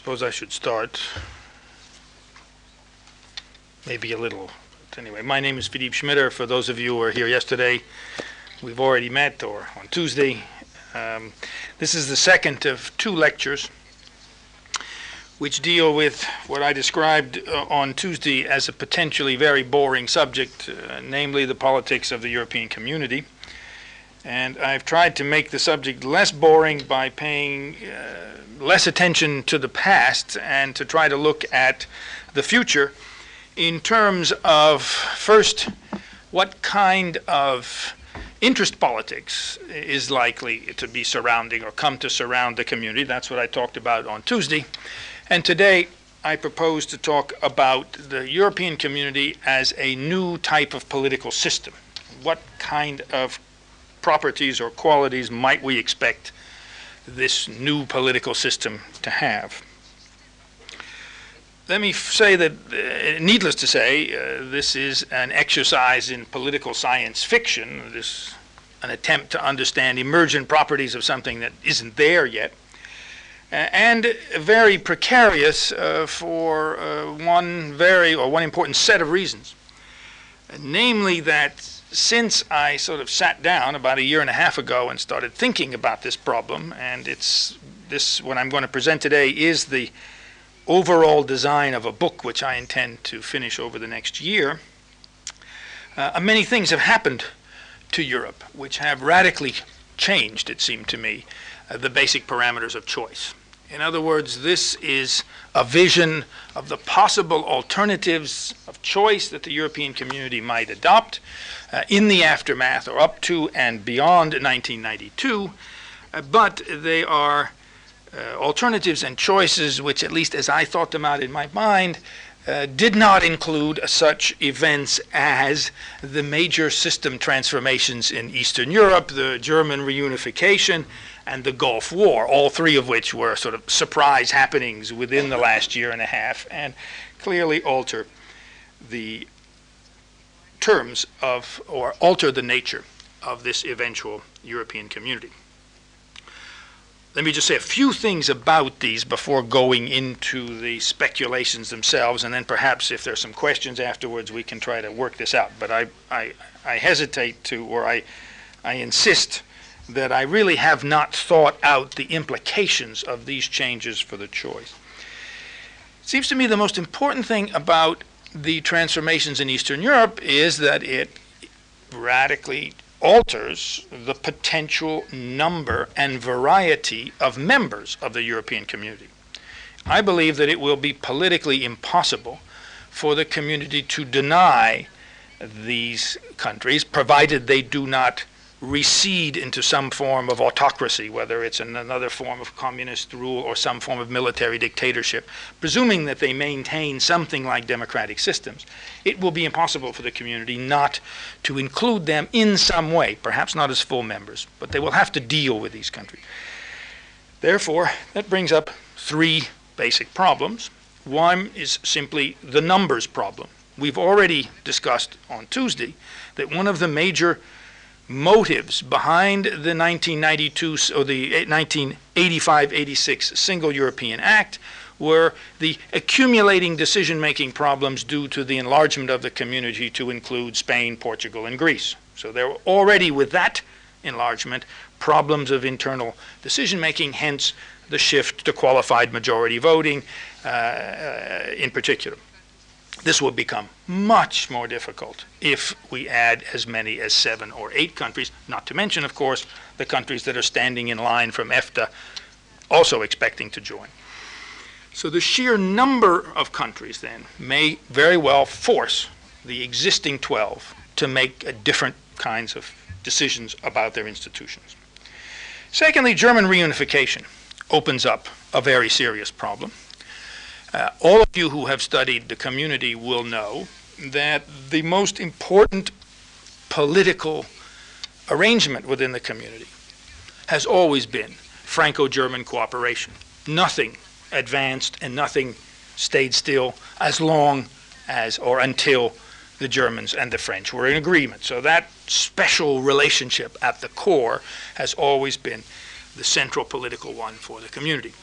suppose I should start. Maybe a little. But anyway, my name is Philippe Schmitter. For those of you who were here yesterday, we've already met, or on Tuesday. Um, this is the second of two lectures which deal with what I described uh, on Tuesday as a potentially very boring subject, uh, namely the politics of the European community. And I've tried to make the subject less boring by paying uh, less attention to the past and to try to look at the future in terms of first, what kind of interest politics is likely to be surrounding or come to surround the community. That's what I talked about on Tuesday. And today, I propose to talk about the European community as a new type of political system. What kind of properties or qualities might we expect this new political system to have? Let me say that, uh, needless to say, uh, this is an exercise in political science fiction. This an attempt to understand emergent properties of something that isn't there yet and very precarious uh, for uh, one very or one important set of reasons. namely, that since I sort of sat down about a year and a half ago and started thinking about this problem, and it's this what I'm going to present today is the overall design of a book which I intend to finish over the next year. Uh, many things have happened to Europe which have radically changed, it seemed to me, uh, the basic parameters of choice. In other words, this is a vision of the possible alternatives of choice that the European community might adopt uh, in the aftermath or up to and beyond 1992. Uh, but they are uh, alternatives and choices which, at least as I thought them out in my mind, uh, did not include such events as the major system transformations in Eastern Europe, the German reunification, and the Gulf War, all three of which were sort of surprise happenings within the last year and a half and clearly alter the terms of, or alter the nature of this eventual European community. Let me just say a few things about these before going into the speculations themselves, and then perhaps if there's some questions afterwards, we can try to work this out. But I, I, I hesitate to, or I, I insist that I really have not thought out the implications of these changes for the choice. It seems to me the most important thing about the transformations in Eastern Europe is that it radically alters the potential number and variety of members of the European community. I believe that it will be politically impossible for the community to deny these countries, provided they do not recede into some form of autocracy, whether it's another form of communist rule or some form of military dictatorship, presuming that they maintain something like democratic systems, it will be impossible for the community not to include them in some way, perhaps not as full members, but they will have to deal with these countries. Therefore, that brings up three basic problems. One is simply the numbers problem. We've already discussed on Tuesday that one of the major motives behind the 1992 or the 1985-86 Single European Act were the accumulating decision-making problems due to the enlargement of the community to include Spain, Portugal, and Greece. So there were already with that enlargement problems of internal decision-making, hence the shift to qualified majority voting uh, uh in particular. This will become much more difficult if we add as many as seven or eight countries, not to mention, of course, the countries that are standing in line from EFTA also expecting to join. So the sheer number of countries then may very well force the existing 12 to make different kinds of decisions about their institutions. Secondly, German reunification opens up a very serious problem. Uh, all of you who have studied the community will know that the most important political arrangement within the community has always been Franco German cooperation. Nothing advanced and nothing stayed still as long as or until the Germans and the French were in agreement. So that special relationship at the core has always been the central political one for the community.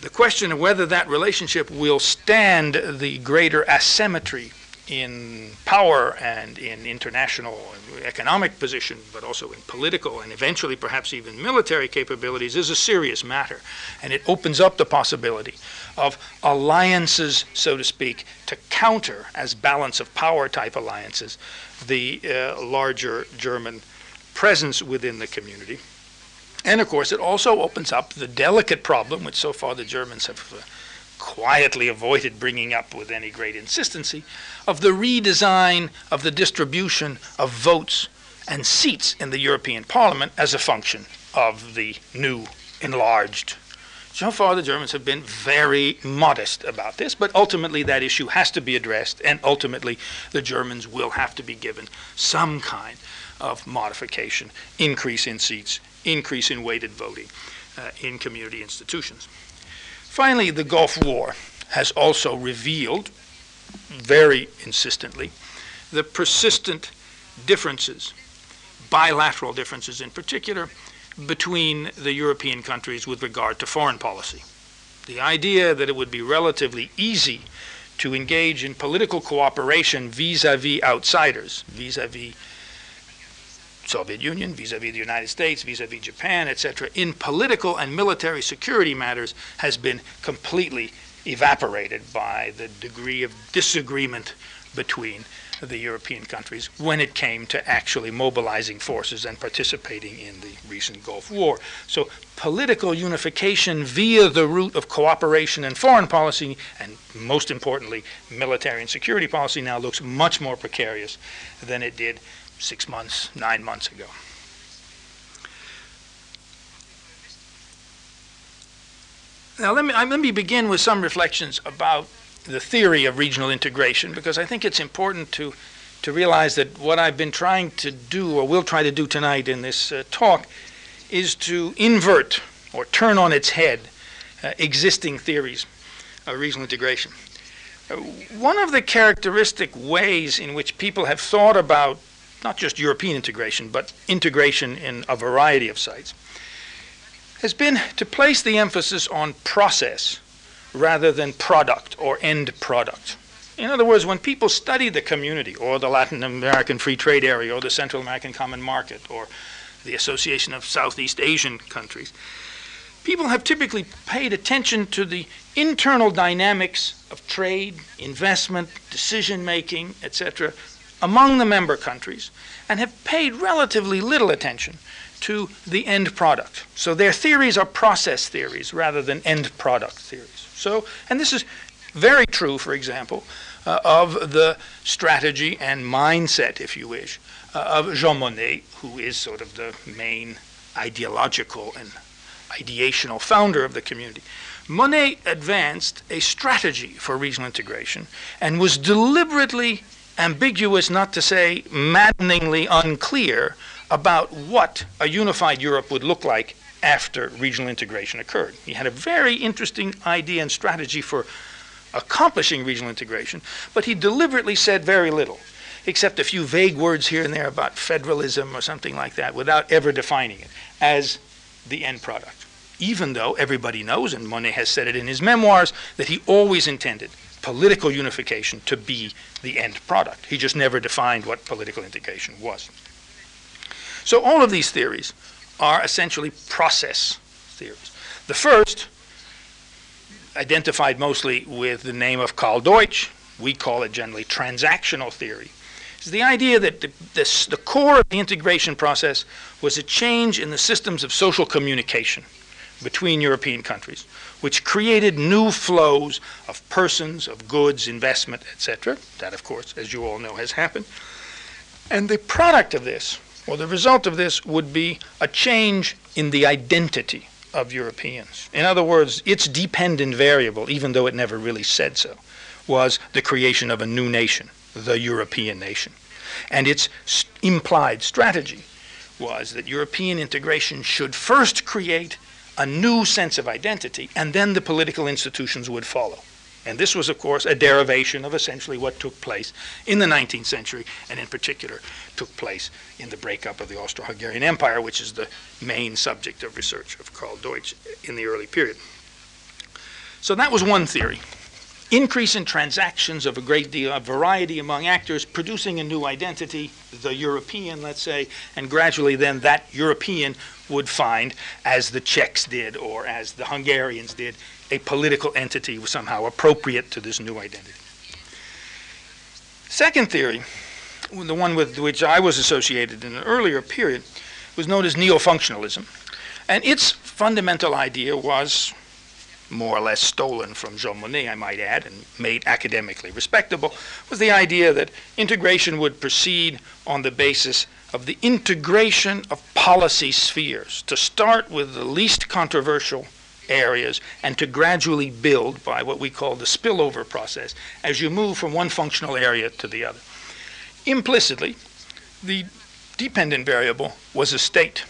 The question of whether that relationship will stand the greater asymmetry in power and in international economic position, but also in political and eventually perhaps even military capabilities, is a serious matter. And it opens up the possibility of alliances, so to speak, to counter, as balance of power type alliances, the uh, larger German presence within the community. And of course, it also opens up the delicate problem, which so far the Germans have uh, quietly avoided bringing up with any great insistency, of the redesign of the distribution of votes and seats in the European Parliament as a function of the new enlarged. So far, the Germans have been very modest about this, but ultimately that issue has to be addressed, and ultimately the Germans will have to be given some kind of modification, increase in seats, increase in weighted voting uh, in community institutions. Finally, the Gulf War has also revealed very insistently the persistent differences, bilateral differences in particular, between the European countries with regard to foreign policy. The idea that it would be relatively easy to engage in political cooperation vis-a-vis outsiders, vis-a-vis Soviet Union, vis-a-vis the United States, vis-a-vis Japan, etc., in political and military security matters has been completely evaporated by the degree of disagreement between the European countries when it came to actually mobilizing forces and participating in the recent Gulf War. So political unification via the route of cooperation and foreign policy, and most importantly, military and security policy, now looks much more precarious than it did six months, nine months ago. Now, let me, let me begin with some reflections about the theory of regional integration because I think it's important to, to realize that what I've been trying to do, or will try to do tonight in this uh, talk, is to invert or turn on its head uh, existing theories of regional integration. Uh, one of the characteristic ways in which people have thought about not just European integration, but integration in a variety of sites, has been to place the emphasis on process rather than product or end product. In other words, when people study the community or the Latin American Free Trade Area or the Central American Common Market or the Association of Southeast Asian Countries, people have typically paid attention to the internal dynamics of trade, investment, decision making, etc., among the member countries and have paid relatively little attention to the end product. So their theories are process theories rather than end product theories. So, and this is very true, for example, uh, of the strategy and mindset, if you wish, uh, of Jean Monnet, who is sort of the main ideological and ideational founder of the community. Monnet advanced a strategy for regional integration and was deliberately ambiguous, not to say maddeningly unclear, about what a unified Europe would look like after regional integration occurred. He had a very interesting idea and strategy for accomplishing regional integration, but he deliberately said very little, except a few vague words here and there about federalism or something like that, without ever defining it as the end product. Even though everybody knows, and Monnet has said it in his memoirs, that he always intended political unification to be the end product. He just never defined what political integration was. So all of these theories are essentially process theories. The first, identified mostly with the name of Karl Deutsch, we call it generally transactional theory, is the idea that the, this, the core of the integration process was a change in the systems of social communication between European countries, which created new flows of persons, of goods, investment, etc. That, of course, as you all know, has happened. And the product of this, or the result of this, would be a change in the identity of Europeans. In other words, its dependent variable, even though it never really said so, was the creation of a new nation, the European nation. And its implied strategy was that European integration should first create a new sense of identity, and then the political institutions would follow. And this was, of course, a derivation of essentially what took place in the 19th century, and in particular took place in the breakup of the Austro Hungarian Empire, which is the main subject of research of Karl Deutsch in the early period. So that was one theory. Increase in transactions of a great deal of variety among actors, producing a new identity, the European, let's say, and gradually then that European would find, as the Czechs did or as the Hungarians did, a political entity was somehow appropriate to this new identity. Second theory, the one with which I was associated in an earlier period, was known as neo-functionalism. And its fundamental idea was more or less stolen from Jean Monnet, I might add, and made academically respectable, was the idea that integration would proceed on the basis of the integration of policy spheres, to start with the least controversial areas and to gradually build by what we call the spillover process as you move from one functional area to the other. Implicitly, the dependent variable was a state.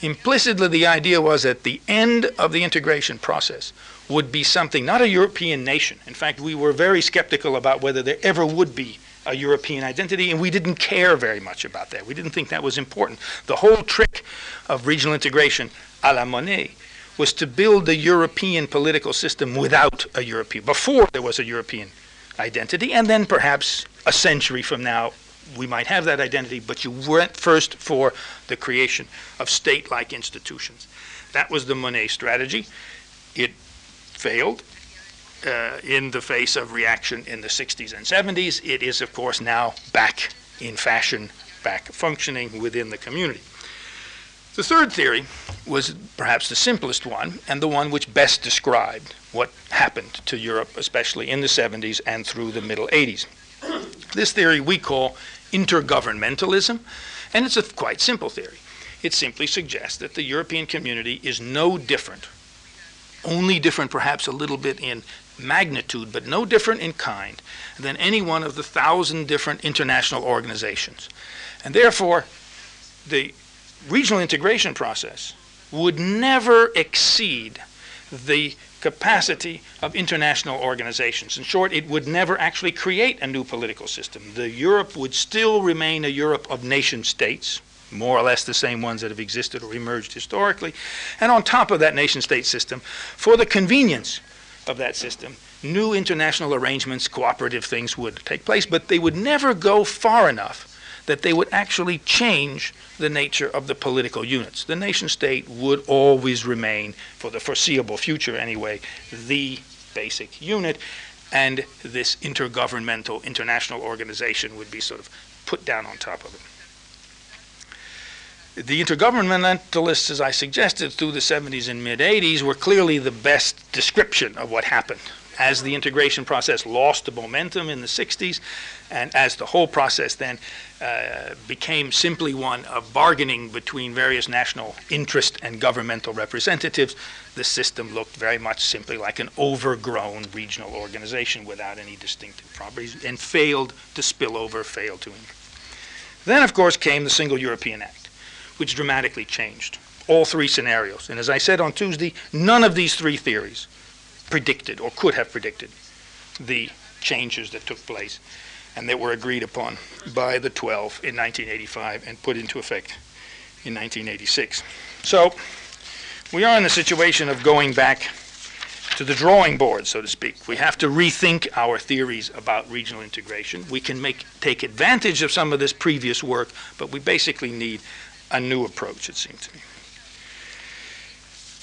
Implicitly, the idea was that the end of the integration process would be something, not a European nation. In fact, we were very skeptical about whether there ever would be a European identity, and we didn't care very much about that. We didn't think that was important. The whole trick of regional integration a la Monnet was to build the European political system without a European, before there was a European identity, and then perhaps a century from now we might have that identity, but you went first for the creation of state-like institutions. That was the Monnet strategy. It failed uh, in the face of reaction in the 60s and 70s. It is, of course, now back in fashion, back functioning within the community. The third theory was perhaps the simplest one and the one which best described what happened to Europe, especially in the 70s and through the middle 80s. This theory we call intergovernmentalism, and it's a quite simple theory. It simply suggests that the European community is no different, only different perhaps a little bit in magnitude, but no different in kind than any one of the thousand different international organizations. And therefore, the regional integration process would never exceed the capacity of international organizations. In short, it would never actually create a new political system. The Europe would still remain a Europe of nation states, more or less the same ones that have existed or emerged historically. And on top of that nation state system, for the convenience of that system, new international arrangements, cooperative things would take place, but they would never go far enough that they would actually change the nature of the political units. The nation state would always remain, for the foreseeable future anyway, the basic unit, and this intergovernmental international organization would be sort of put down on top of it. The intergovernmentalists, as I suggested, through the 70s and mid 80s, were clearly the best description of what happened as the integration process lost the momentum in the 60s, and as the whole process then uh, became simply one of bargaining between various national interest and governmental representatives, the system looked very much simply like an overgrown regional organization without any distinctive properties and failed to spill over, failed to. Then, of course, came the Single European Act, which dramatically changed all three scenarios. And as I said on Tuesday, none of these three theories predicted or could have predicted the changes that took place and that were agreed upon by the 12 in 1985 and put into effect in 1986. So we are in the situation of going back to the drawing board, so to speak. We have to rethink our theories about regional integration. We can make, take advantage of some of this previous work, but we basically need a new approach, it seems to me.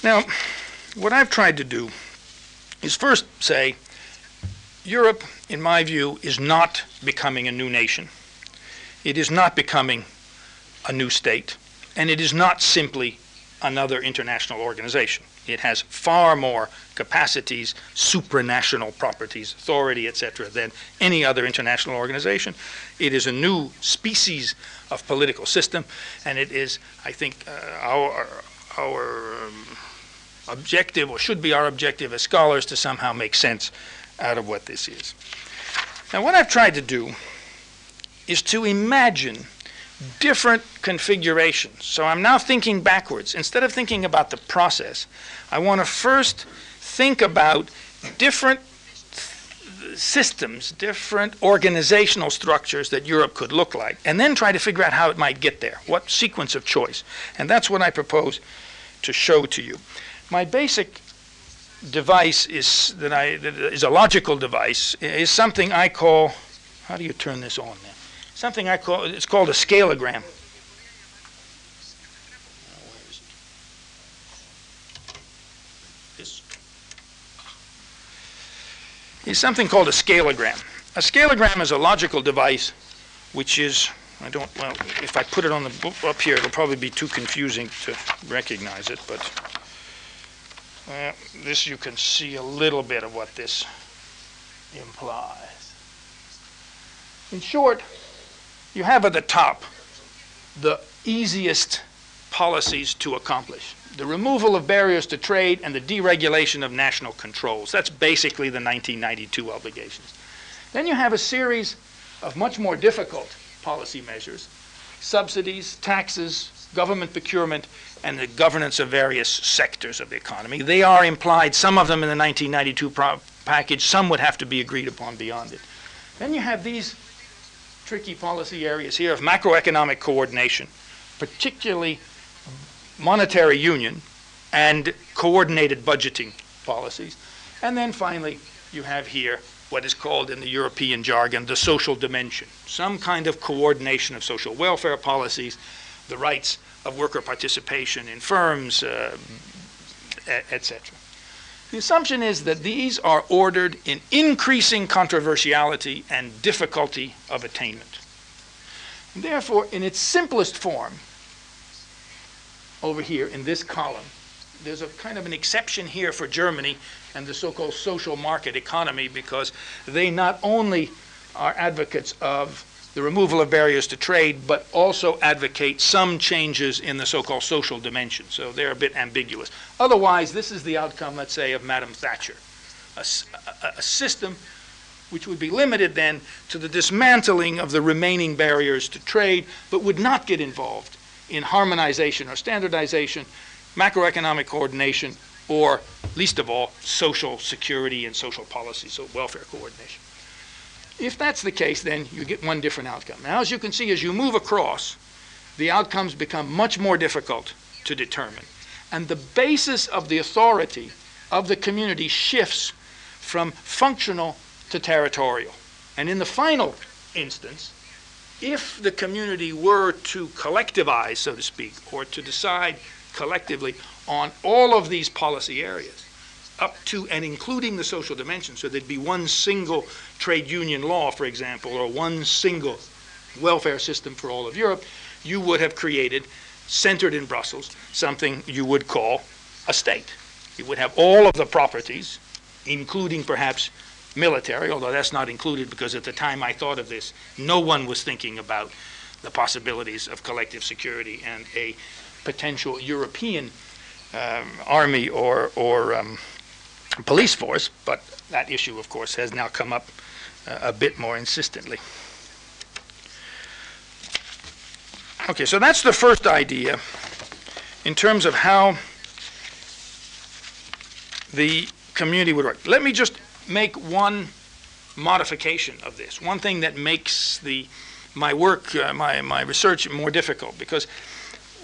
Now, what I've tried to do is first say Europe, in my view, is not becoming a new nation. It is not becoming a new state, and it is not simply another international organization. It has far more capacities, supranational properties, authority, etc., than any other international organization. It is a new species of political system, and it is, I think, uh, our, our um, objective, or should be our objective as scholars, to somehow make sense out of what this is. Now, what I've tried to do is to imagine different configurations. So I'm now thinking backwards. Instead of thinking about the process, I want to first think about different systems, different organizational structures that Europe could look like, and then try to figure out how it might get there, what sequence of choice. And that's what I propose to show to you. My basic device is, that I, that is a logical device, is something I call, how do you turn this on now? Something I call, it's called a scalogram. Is something called a scalogram. A scalogram is a logical device which is, I don't, well, if I put it on the, book up here, it'll probably be too confusing to recognize it, but uh, this, you can see a little bit of what this implies. In short, you have at the top the easiest policies to accomplish. The removal of barriers to trade and the deregulation of national controls. That's basically the 1992 obligations. Then you have a series of much more difficult policy measures, subsidies, taxes, government procurement, and the governance of various sectors of the economy. They are implied, some of them in the 1992 pro- package, some would have to be agreed upon beyond it. Then you have these tricky policy areas here of macroeconomic coordination, particularly monetary union and coordinated budgeting policies. And then finally, you have here what is called in the European jargon the social dimension, some kind of coordination of social welfare policies, the rights of worker participation in firms, uh, etc. The assumption is that these are ordered in increasing controversiality and difficulty of attainment. Therefore, in its simplest form, over here in this column, there's a kind of an exception here for Germany and the so-called social market economy because they not only are advocates of the removal of barriers to trade, but also advocate some changes in the so-called social dimension. So they're a bit ambiguous. Otherwise, this is the outcome, let's say, of Madam Thatcher, a, a, a system which would be limited then to the dismantling of the remaining barriers to trade, but would not get involved in harmonization or standardization, macroeconomic coordination, or, least of all, social security and social policy, so welfare coordination. If that's the case, then you get one different outcome. Now, as you can see, as you move across, the outcomes become much more difficult to determine. And the basis of the authority of the community shifts from functional to territorial. And in the final instance, if the community were to collectivize, so to speak, or to decide collectively on all of these policy areas, up to and including the social dimension. So there'd be one single trade union law, for example, or one single welfare system for all of Europe. You would have created, centered in Brussels, something you would call a state. You would have all of the properties, including perhaps military, although that's not included because at the time I thought of this, no one was thinking about the possibilities of collective security and a potential European um, army or, or um, police force, but that issue, of course, has now come up uh, a bit more insistently. Okay, so that's the first idea in terms of how the community would work. Let me just make one modification of this, one thing that makes the my work, uh, my, my research more difficult, because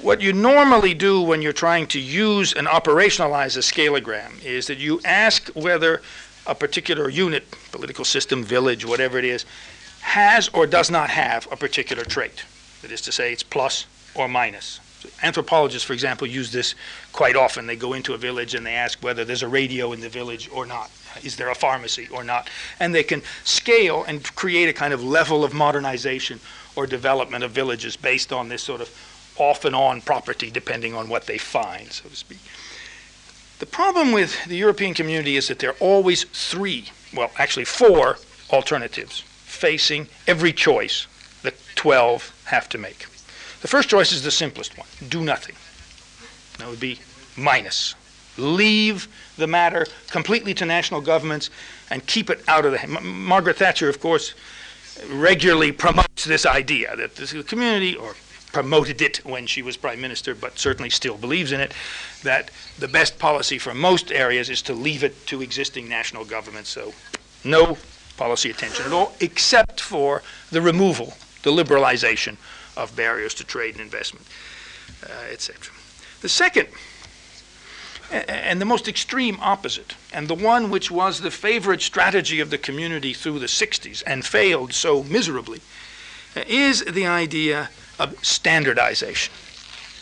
what you normally do when you're trying to use and operationalize a scalogram is that you ask whether a particular unit, political system, village, whatever it is, has or does not have a particular trait. That is to say, it's plus or minus. Anthropologists, for example, use this quite often. They go into a village and they ask whether there's a radio in the village or not. Is there a pharmacy or not? And they can scale and create a kind of level of modernization or development of villages based on this sort of off and on property depending on what they find, so to speak. The problem with the European community is that there are always three, well, actually four alternatives facing every choice that 12 have to make. The first choice is the simplest one do nothing. That would be minus. Leave the matter completely to national governments and keep it out of the. M- Margaret Thatcher, of course, regularly promotes this idea that the community, or promoted it when she was prime minister, but certainly still believes in it, that the best policy for most areas is to leave it to existing national governments. So no policy attention at all, except for the removal, the liberalization of barriers to trade and investment, uh, etc. The second And the most extreme opposite, and the one which was the favorite strategy of the community through the 60s and failed so miserably, uh, is the idea of standardization.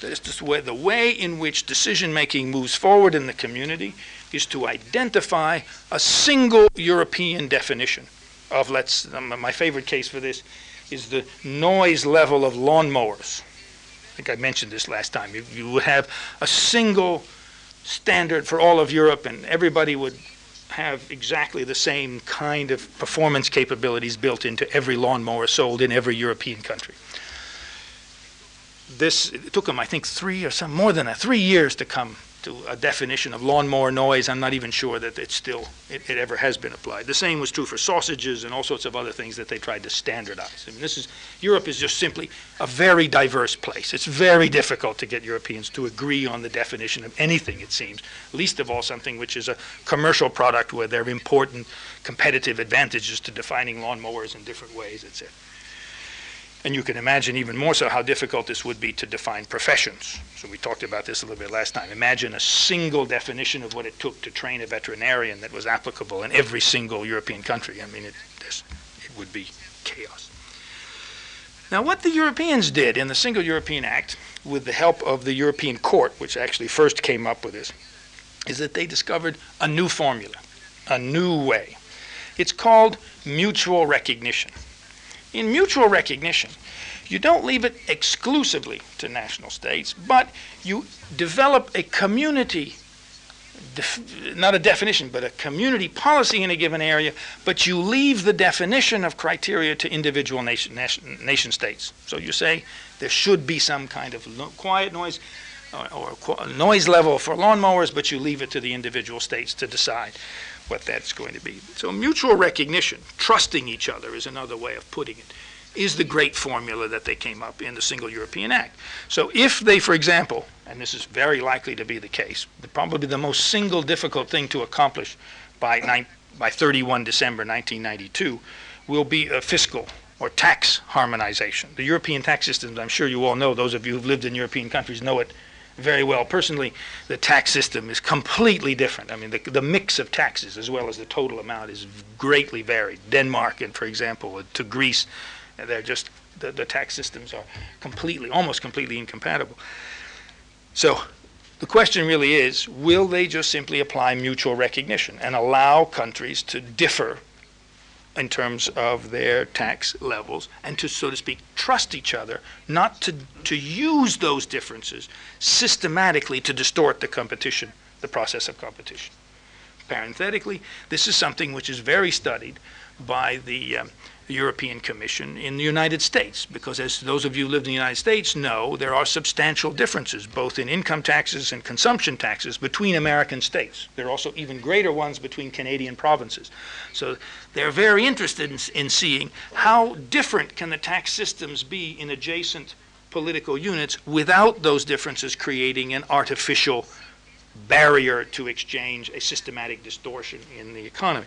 That is just the way, the way in which decision making moves forward in the community is to identify a single European definition of, let's, um, my favorite case for this is the noise level of lawnmowers. I think I mentioned this last time. You, you would have a single standard for all of Europe, and everybody would have exactly the same kind of performance capabilities built into every lawnmower sold in every European country. This took them, I think, three or some more than that, three years to come to a definition of lawnmower noise. I'm not even sure that it's still it, it ever has been applied. The same was true for sausages and all sorts of other things that they tried to standardize. I mean, this is Europe is just simply a very diverse place. It's very difficult to get Europeans to agree on the definition of anything. It seems, least of all something which is a commercial product where there are important competitive advantages to defining lawnmowers in different ways, etc. And you can imagine even more so how difficult this would be to define professions. So we talked about this a little bit last time. Imagine a single definition of what it took to train a veterinarian that was applicable in every single European country. I mean, it, it would be chaos. Now, what the Europeans did in the Single European Act, with the help of the European Court, which actually first came up with this, is that they discovered a new formula, a new way. It's called mutual recognition. In mutual recognition, you don't leave it exclusively to national states, but you develop a community, def- not a definition, but a community policy in a given area, but you leave the definition of criteria to individual nation, nation, nation states. So you say there should be some kind of no, quiet noise or, or qu- noise level for lawnmowers, but you leave it to the individual states to decide what that's going to be. So mutual recognition, trusting each other is another way of putting it, is the great formula that they came up in the Single European Act. So if they, for example, and this is very likely to be the case, the, probably the most single difficult thing to accomplish by, by 31 December 1992 will be a fiscal or tax harmonization. The European tax systems, I'm sure you all know, those of you who've lived in European countries know it very well. Personally, the tax system is completely different. I mean, the, the mix of taxes as well as the total amount is greatly varied. Denmark, and for example, uh, to Greece, uh, they're just the, the tax systems are completely, almost completely incompatible. So the question really is, will they just simply apply mutual recognition and allow countries to differ in terms of their tax levels and to, so to speak, trust each other, not to, to use those differences systematically to distort the competition, the process of competition. Parenthetically, this is something which is very studied by the um, European Commission in the United States, because as those of you who live in the United States know, there are substantial differences, both in income taxes and consumption taxes, between American states. There are also even greater ones between Canadian provinces. So they're very interested in, in seeing how different can the tax systems be in adjacent political units without those differences creating an artificial barrier to exchange, a systematic distortion in the economy.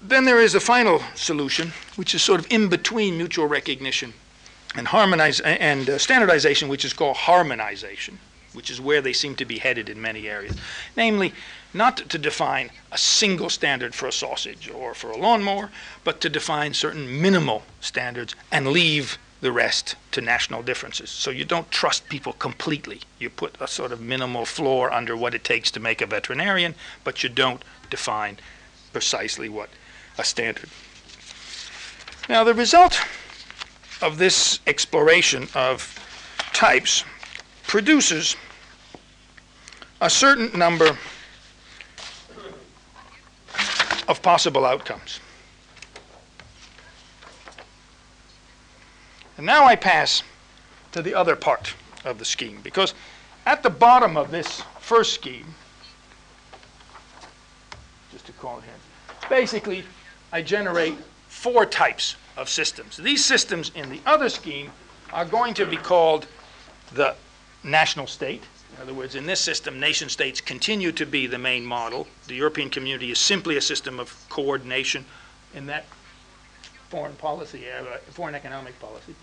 Then there is a final solution, which is sort of in between mutual recognition and harmonize and uh, standardization, which is called harmonization, which is where they seem to be headed in many areas. Namely, not to define a single standard for a sausage or for a lawnmower, but to define certain minimal standards and leave the rest to national differences. So you don't trust people completely. You put a sort of minimal floor under what it takes to make a veterinarian, but you don't define precisely what a standard. Now, the result of this exploration of types produces a certain number of possible outcomes. And now I pass to the other part of the scheme, because at the bottom of this first scheme, just to call it here, basically I generate four types of systems. These systems in the other scheme are going to be called the national state. In other words, in this system, nation states continue to be the main model. The European community is simply a system of coordination in that foreign policy, uh, foreign economic policy.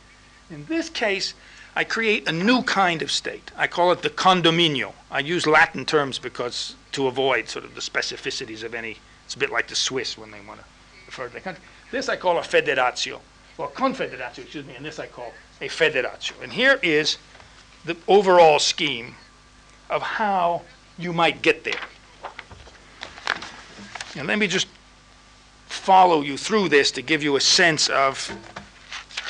In this case, I create a new kind of state. I call it the condominio. I use Latin terms because to avoid sort of the specificities of any, it's a bit like the Swiss when they want to country. This I call a federatio, or confederatio, excuse me, and this I call a federatio. And here is the overall scheme of how you might get there. And let me just follow you through this to give you a sense of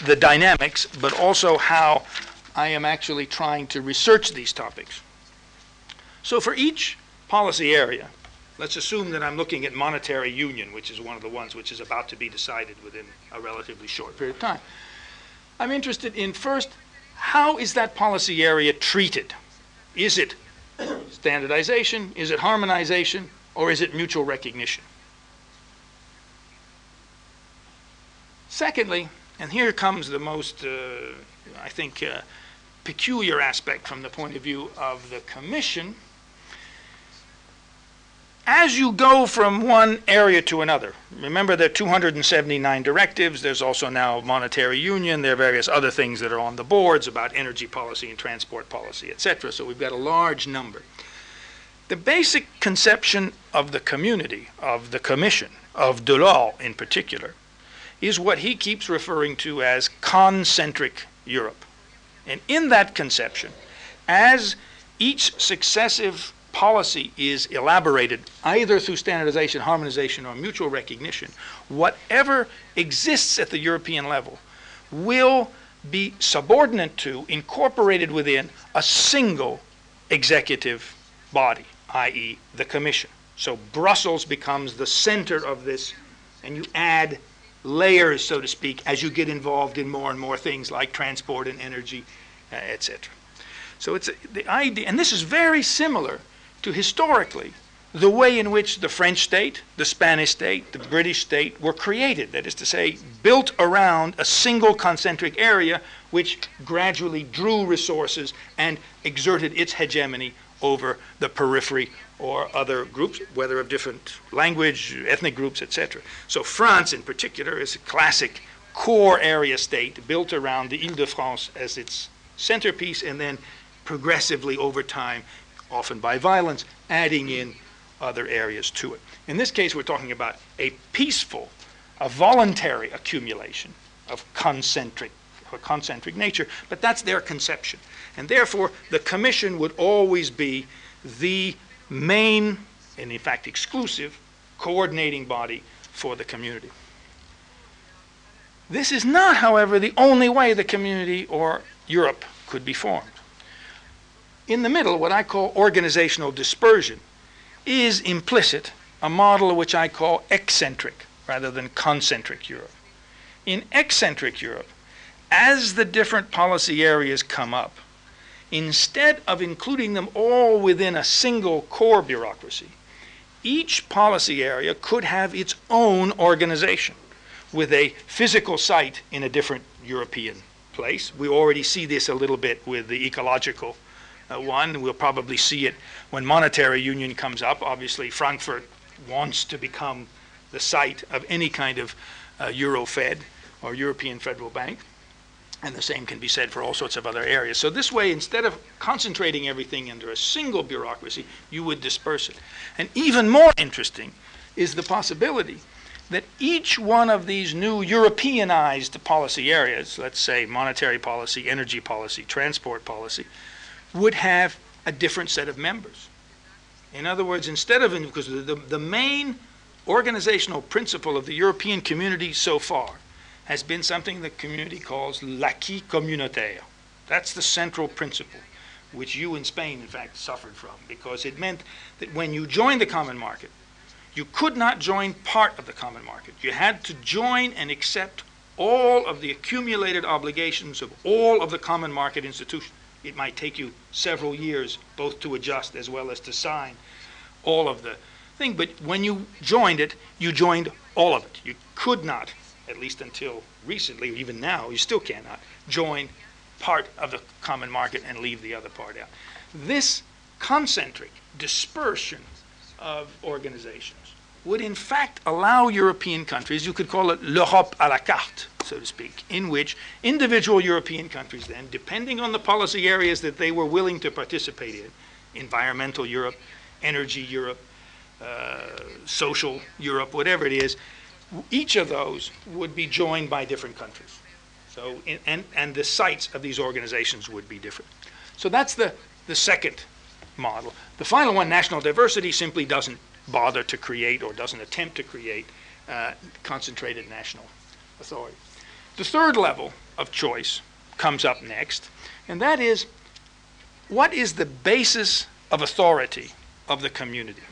the dynamics, but also how I am actually trying to research these topics. So for each policy area, let's assume that I'm looking at monetary union, which is one of the ones which is about to be decided within a relatively short period of time. I'm interested in first, how is that policy area treated? Is it standardization? Is it harmonization? Or is it mutual recognition? Secondly, and here comes the most, uh, I think, uh, peculiar aspect from the point of view of the Commission. As you go from one area to another, remember there are 279 directives, there's also now monetary union, there are various other things that are on the boards about energy policy and transport policy, etc. So we've got a large number. The basic conception of the community, of the Commission, of Delors in particular, is what he keeps referring to as concentric Europe. And in that conception, as each successive policy is elaborated either through standardization, harmonization, or mutual recognition, whatever exists at the European level will be subordinate to, incorporated within a single executive body, i.e., the Commission. So Brussels becomes the center of this, and you add layers, so to speak, as you get involved in more and more things like transport and energy, uh, etc. So it's a, the idea, and this is very similar to historically the way in which the French state, the Spanish state, the British state were created. That is to say, built around a single concentric area which gradually drew resources and exerted its hegemony over the periphery or other groups, whether of different language, ethnic groups, etc. So France, in particular, is a classic core area state built around the Ile-de-France as its centerpiece, and then progressively over time, often by violence, adding in other areas to it. In this case, we're talking about a peaceful, a voluntary accumulation of concentric, a concentric nature, but that's their conception. And therefore, the commission would always be the main, and in fact exclusive, coordinating body for the community. This is not, however, the only way the community or Europe could be formed. In the middle, what I call organizational dispersion is implicit a model which I call eccentric rather than concentric Europe. In eccentric Europe, as the different policy areas come up, instead of including them all within a single core bureaucracy, each policy area could have its own organization with a physical site in a different European place. We already see this a little bit with the ecological uh, one. We'll probably see it when monetary union comes up. Obviously, Frankfurt wants to become the site of any kind of uh, Euro Fed or European Federal Bank. And the same can be said for all sorts of other areas. So, this way, instead of concentrating everything under a single bureaucracy, you would disperse it. And even more interesting is the possibility that each one of these new Europeanized policy areas, let's say monetary policy, energy policy, transport policy, would have a different set of members. In other words, instead of, because the, the main organizational principle of the European community so far has been something the community calls l'acquis communautaire. That's the central principle, which you in Spain, in fact, suffered from, because it meant that when you joined the common market, you could not join part of the common market. You had to join and accept all of the accumulated obligations of all of the common market institutions. It might take you several years both to adjust as well as to sign all of the thing, but when you joined it, you joined all of it. You could not at least until recently, even now, you still cannot join part of the common market and leave the other part out. This concentric dispersion of organizations would in fact allow European countries, you could call it l'Europe à la carte, so to speak, in which individual European countries then, depending on the policy areas that they were willing to participate in, environmental Europe, energy Europe, uh, social Europe, whatever it is, each of those would be joined by different countries. So, in, and, and the sites of these organizations would be different. So that's the, the second model. The final one, national diversity, simply doesn't bother to create or doesn't attempt to create uh, concentrated national authority. The third level of choice comes up next, and that is what is the basis of authority of the community?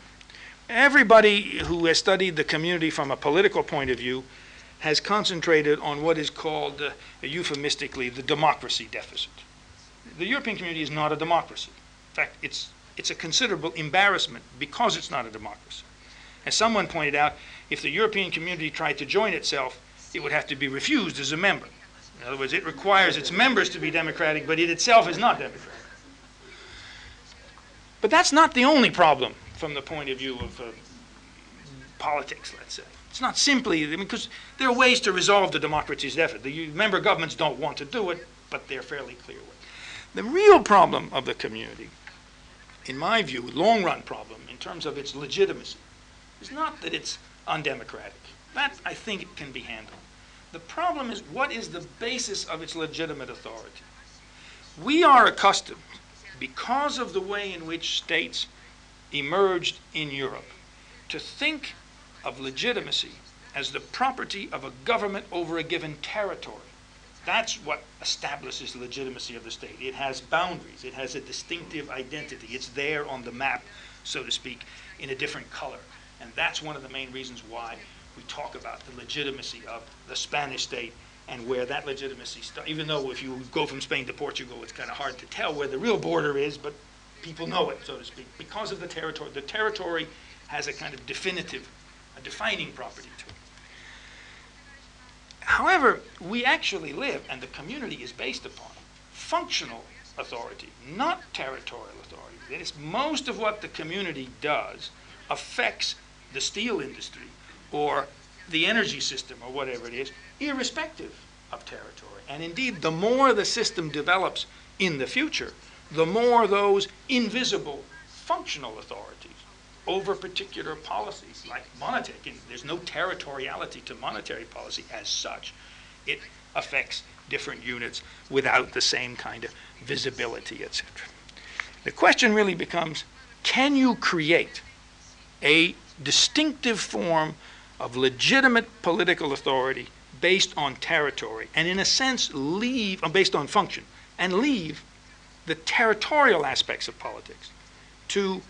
Everybody who has studied the community from a political point of view has concentrated on what is called, uh, euphemistically, the democracy deficit. The European community is not a democracy. In fact, it's, it's a considerable embarrassment because it's not a democracy. As someone pointed out, if the European community tried to join itself, it would have to be refused as a member. In other words, it requires its members to be democratic, but it itself is not democratic. But that's not the only problem from the point of view of uh, politics, let's say. It's not simply, because there are ways to resolve the democracy's deficit. The member governments don't want to do it, but they're fairly clear ways. The real problem of the community, in my view, long run problem in terms of its legitimacy, is not that it's undemocratic. That, I think, can be handled. The problem is what is the basis of its legitimate authority? We are accustomed, because of the way in which states emerged in Europe, to think of legitimacy as the property of a government over a given territory. That's what establishes the legitimacy of the state. It has boundaries, it has a distinctive identity. It's there on the map, so to speak, in a different color. And that's one of the main reasons why we talk about the legitimacy of the Spanish state and where that legitimacy starts. Even though if you go from Spain to Portugal, it's kind of hard to tell where the real border is, but people know it, so to speak, because of the territory. The territory has a kind of definitive, a defining property to it. However, we actually live, and the community is based upon functional authority, not territorial authority. That is, most of what the community does affects the steel industry or the energy system or whatever it is, irrespective of territory. And indeed, the more the system develops in the future, the more those invisible functional authorities over particular policies, like monetary, there's no territoriality to monetary policy as such. It affects different units without the same kind of visibility, etc. The question really becomes can you create a distinctive form of legitimate political authority based on territory, and in a sense, leave, uh, based on function, and leave the territorial aspects of politics to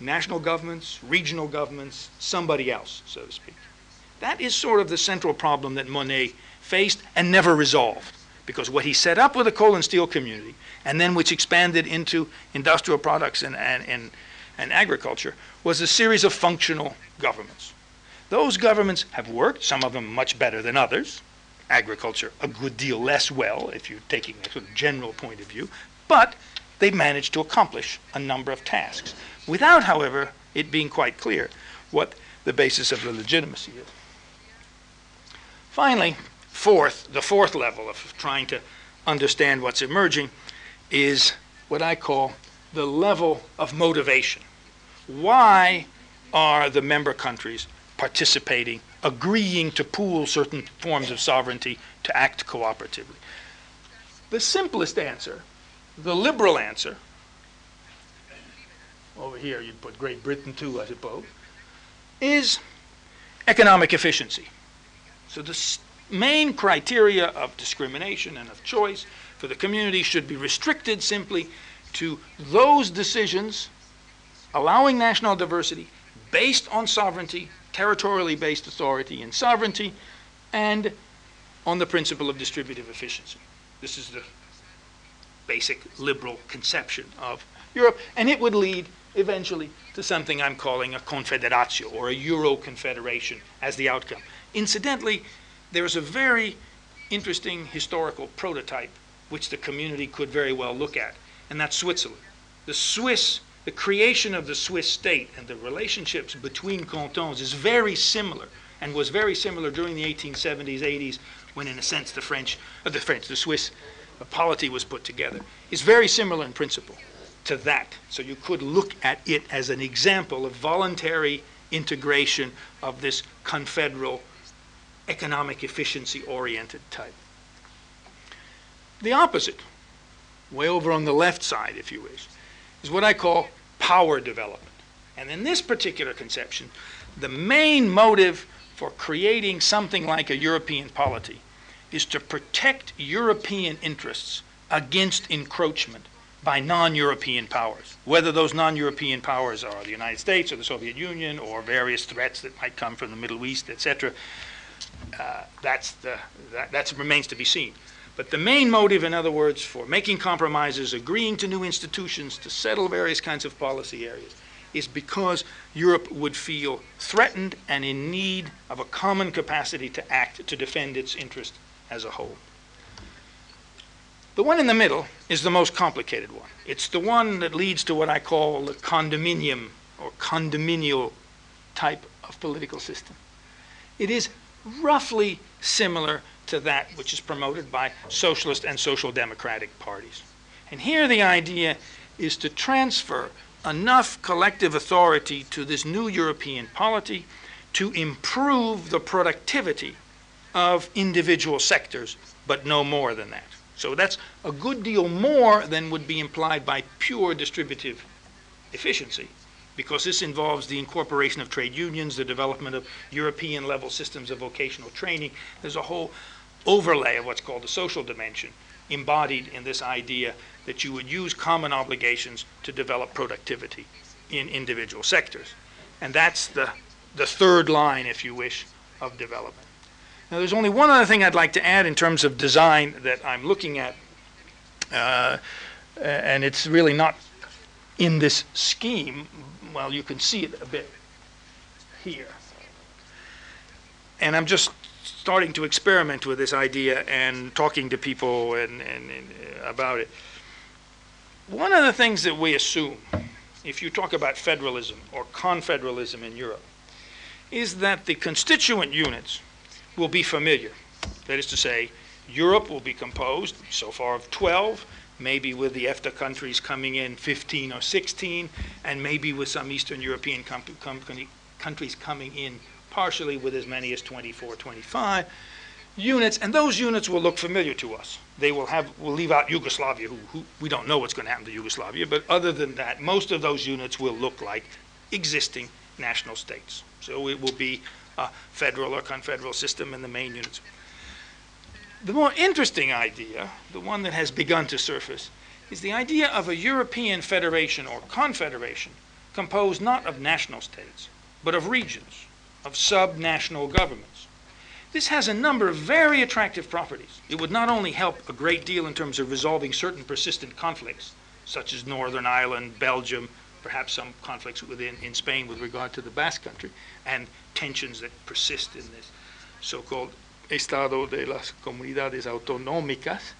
national governments, regional governments, somebody else, so to speak. That is sort of the central problem that Monnet faced and never resolved. Because what he set up with the coal and steel community, and then which expanded into industrial products and, and, and, and agriculture, was a series of functional governments. Those governments have worked, some of them much better than others. Agriculture, a good deal less well, if you're taking a sort of general point of view, but they've managed to accomplish a number of tasks without, however, it being quite clear what the basis of the legitimacy is. Finally, fourth, the fourth level of trying to understand what's emerging is what I call the level of motivation. Why are the member countries participating, agreeing to pool certain forms of sovereignty to act cooperatively? The simplest answer, the liberal answer, over here you'd put Great Britain too, I suppose, is economic efficiency. So the main criteria of discrimination and of choice for the community should be restricted simply to those decisions allowing national diversity based on sovereignty, territorially based authority and sovereignty, and on the principle of distributive efficiency. This is the basic liberal conception of Europe, and it would lead eventually to something I'm calling a confederatio or a Euro confederation as the outcome. Incidentally, there's a very interesting historical prototype which the community could very well look at, and that's Switzerland. The Swiss, the creation of the Swiss state and the relationships between cantons is very similar and was very similar during the 1870s, 80s, when in a sense the French, uh, the French, the Swiss polity was put together, is very similar in principle to that. So you could look at it as an example of voluntary integration of this confederal economic efficiency oriented type. The opposite, way over on the left side, if you wish, is what I call power development. And in this particular conception, the main motive for creating something like a European polity is to protect European interests against encroachment by non European powers, whether those non European powers are the United States or the Soviet Union or various threats that might come from the Middle East, etc. Uh, that's the, that that's, remains to be seen. But the main motive, in other words, for making compromises, agreeing to new institutions to settle various kinds of policy areas, is because Europe would feel threatened and in need of a common capacity to act to defend its interest as a whole. The one in the middle is the most complicated one. It's the one that leads to what I call the condominium or condominial type of political system. It is roughly similar to that which is promoted by socialist and social democratic parties. And here the idea is to transfer enough collective authority to this new European polity to improve the productivity of individual sectors, but no more than that. So that's a good deal more than would be implied by pure distributive efficiency, because this involves the incorporation of trade unions, the development of European level systems of vocational training. There's a whole overlay of what's called the social dimension embodied in this idea that you would use common obligations to develop productivity in individual sectors. And that's the, the third line, if you wish, of development. Now, there's only one other thing I'd like to add in terms of design that I'm looking at, uh, and it's really not in this scheme. Well, you can see it a bit here. And I'm just starting to experiment with this idea and talking to people and, and, and uh, about it. One of the things that we assume, if you talk about federalism or confederalism in Europe, is that the constituent units will be familiar. That is to say, Europe will be composed so far of 12, maybe with the EFTA countries coming in 15 or 16, and maybe with some Eastern European com- com- countries coming in partially with as many as 24, 25 units, and those units will look familiar to us. They will have, we'll leave out Yugoslavia, who, who we don't know what's going to happen to Yugoslavia, but other than that, most of those units will look like existing national states. So it will be a federal or confederal system in the main units. The more interesting idea, the one that has begun to surface, is the idea of a European federation or confederation composed not of national states, but of regions, of subnational governments this has a number of very attractive properties. It would not only help a great deal in terms of resolving certain persistent conflicts, such as Northern Ireland, Belgium, perhaps some conflicts within in Spain with regard to the Basque Country, and tensions that persist in this so-called Estado de las Comunidades Autonómicas.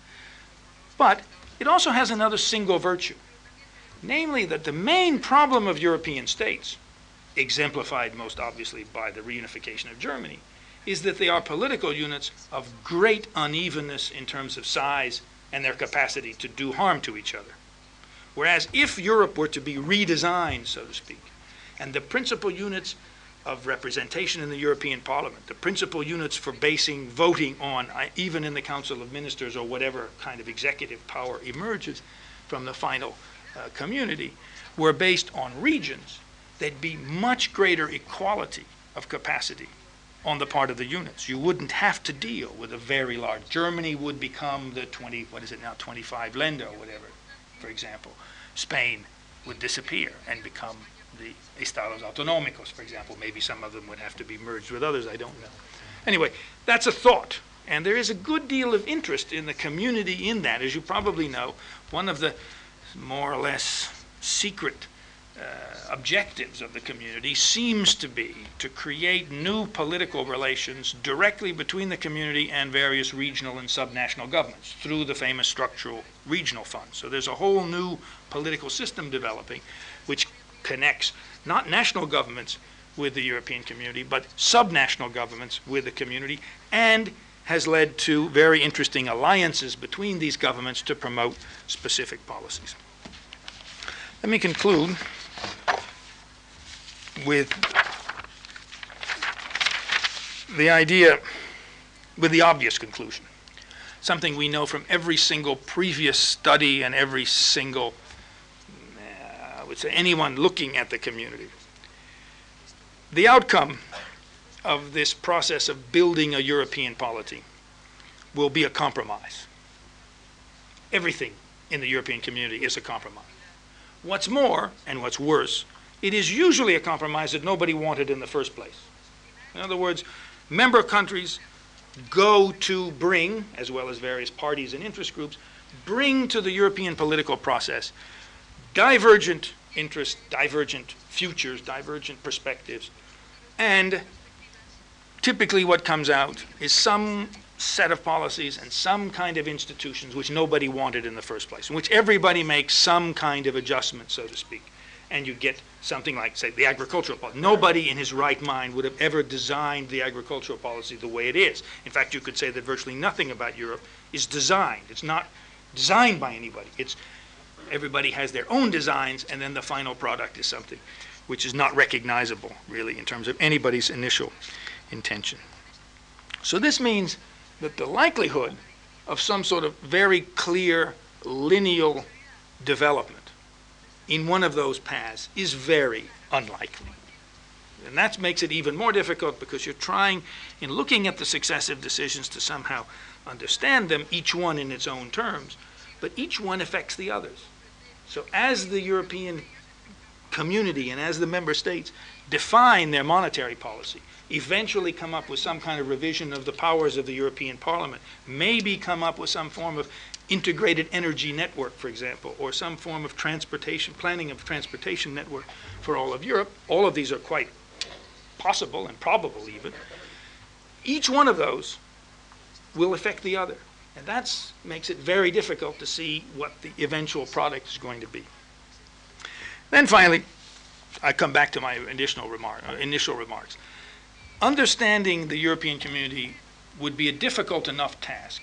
But it also has another single virtue, namely that the main problem of European states, exemplified most obviously by the reunification of Germany, is that they are political units of great unevenness in terms of size and their capacity to do harm to each other. Whereas if Europe were to be redesigned, so to speak, and the principal units of representation in the European Parliament, the principal units for basing voting on, uh, even in the Council of Ministers or whatever kind of executive power emerges from the final uh, community, were based on regions, there'd be much greater equality of capacity on the part of the units. You wouldn't have to deal with a very large. Germany would become the 20, what is it now, 25 Länder, or whatever, for example. Spain would disappear and become the Estados Autonómicos, for example. Maybe some of them would have to be merged with others, I don't know. Anyway, that's a thought. And there is a good deal of interest in the community in that. As you probably know, one of the more or less secret uh, objectives of the community seems to be to create new political relations directly between the community and various regional and subnational governments through the famous structural regional funds. So there's a whole new political system developing which connects not national governments with the European community, but subnational governments with the community, and has led to very interesting alliances between these governments to promote specific policies. Let me conclude with the idea, with the obvious conclusion, something we know from every single previous study and every single, uh, I would say, anyone looking at the community. The outcome of this process of building a European polity will be a compromise. Everything in the European community is a compromise. What's more, and what's worse, it is usually a compromise that nobody wanted in the first place. In other words, member countries go to bring, as well as various parties and interest groups, bring to the European political process divergent interests, divergent futures, divergent perspectives, and typically what comes out is some set of policies and some kind of institutions which nobody wanted in the first place, in which everybody makes some kind of adjustment, so to speak. And you get something like, say, the agricultural policy. Nobody in his right mind would have ever designed the agricultural policy the way it is. In fact, you could say that virtually nothing about Europe is designed. It's not designed by anybody. It's everybody has their own designs, and then the final product is something which is not recognizable, really, in terms of anybody's initial intention. So this means that the likelihood of some sort of very clear lineal development in one of those paths is very unlikely. And that makes it even more difficult because you're trying, in looking at the successive decisions, to somehow understand them, each one in its own terms, but each one affects the others. So as the European community and as the member states define their monetary policy, eventually come up with some kind of revision of the powers of the European Parliament, maybe come up with some form of integrated energy network, for example, or some form of transportation, planning of transportation network for all of Europe. All of these are quite possible and probable even. Each one of those will affect the other. And that makes it very difficult to see what the eventual product is going to be. Then finally, I come back to my initial, remark, uh, initial remarks. Understanding the European community would be a difficult enough task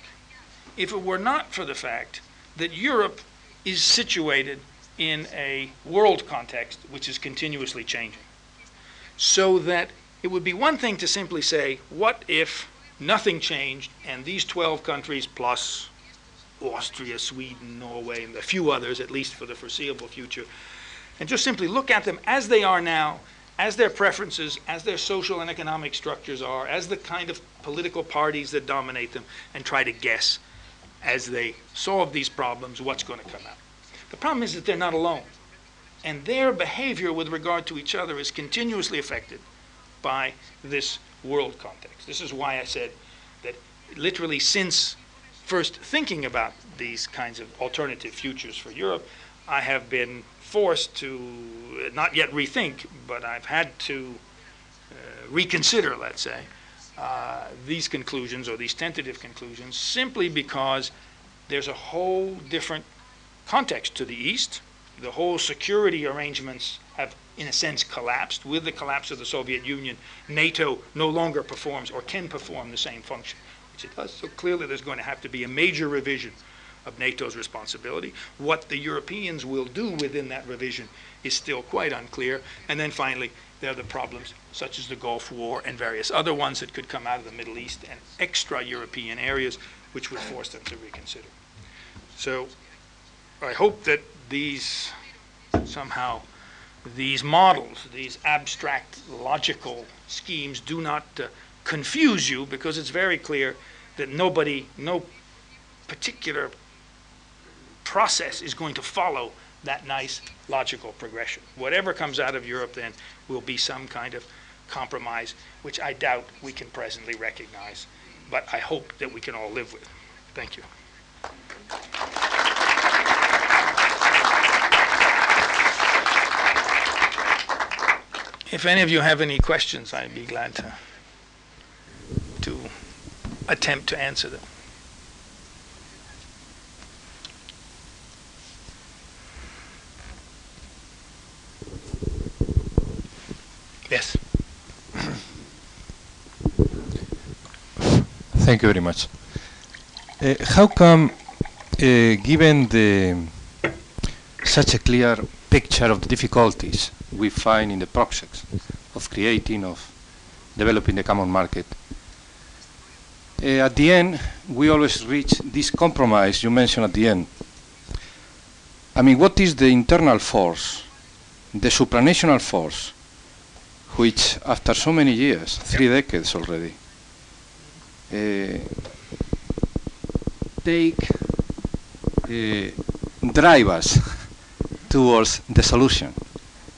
if it were not for the fact that Europe is situated in a world context which is continuously changing. So that it would be one thing to simply say, what if nothing changed and these 12 countries plus Austria, Sweden, Norway, and a few others, at least for the foreseeable future, and just simply look at them as they are now, as their preferences, as their social and economic structures are, as the kind of political parties that dominate them, and try to guess as they solve these problems what's going to come out. The problem is that they're not alone. And their behavior with regard to each other is continuously affected by this world context. This is why I said that literally since first thinking about these kinds of alternative futures for Europe, I have been forced to not yet rethink, but I've had to uh, reconsider, let's say, uh, these conclusions or these tentative conclusions simply because there's a whole different context to the east. The whole security arrangements have, in a sense, collapsed. With the collapse of the Soviet Union, NATO no longer performs or can perform the same function, which it does. So clearly, there's going to have to be a major revision of NATO's responsibility. What the Europeans will do within that revision is still quite unclear. And then finally, there are the problems such as the Gulf War and various other ones that could come out of the Middle East and extra European areas which would force them to reconsider. So I hope that these somehow these models, these abstract logical schemes do not uh, confuse you because it's very clear that nobody, no particular process is going to follow that nice logical progression. Whatever comes out of Europe then will be some kind of compromise, which I doubt we can presently recognize, but I hope that we can all live with. Thank you. If any of you have any questions, I'd be glad to, to attempt to answer them. Yes. Thank you very much. Uh, how come, uh, given the such a clear picture of the difficulties we find in the process of creating, of developing the common market, uh, at the end we always reach this compromise you mentioned at the end. I mean, what is the internal force, the supranational force, which after so many years, three decades already, uh, take, uh, drive us towards the solution?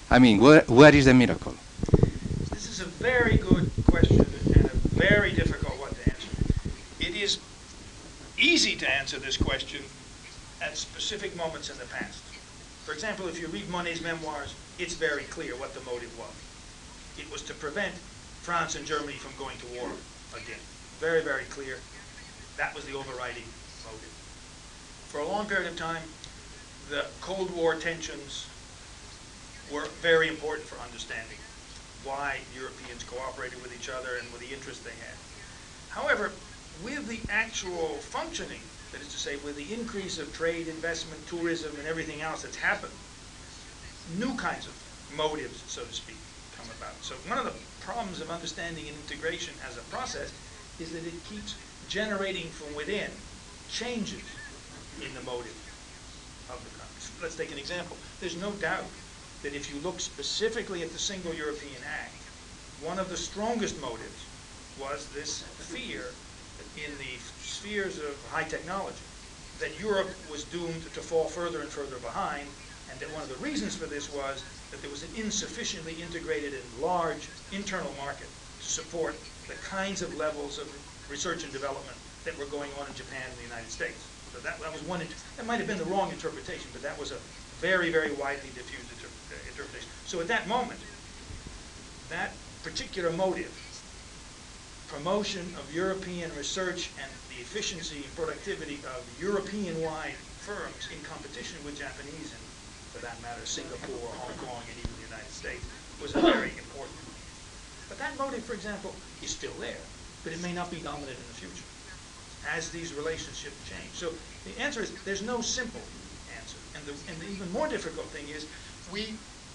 I mean, where, where is the miracle? This is a very good question and a very difficult one to answer. It is easy to answer this question at specific moments in the past. For example, if you read Monnet's memoirs, it's very clear what the motive was. It was to prevent France and Germany from going to war again. Very, very clear. That was the overriding motive. For a long period of time, the Cold War tensions were very important for understanding why Europeans cooperated with each other and with the interests they had. However, with the actual functioning, that is to say, with the increase of trade, investment, tourism, and everything else that's happened, new kinds of motives, so to speak, about. So one of the problems of understanding integration as a process is that it keeps generating from within changes in the motive of the country. Let's take an example. There's no doubt that if you look specifically at the Single European Act, one of the strongest motives was this fear in the spheres of high technology that Europe was doomed to fall further and further behind, and that one of the reasons for this was that there was an insufficiently integrated and large internal market to support the kinds of levels of research and development that were going on in Japan and the United States. So that, that was one, that might have been the wrong interpretation, but that was a very, very widely diffused inter uh, interpretation. So at that moment, that particular motive, promotion of European research and the efficiency and productivity of European-wide firms in competition with Japanese and, for that matter, Singapore, Hong Kong, and even the United States, was a very important. But that motive, for example, is still there, but it may not be dominant in the future as these relationships change. So the answer is there's no simple answer. And the, and the even more difficult thing is we,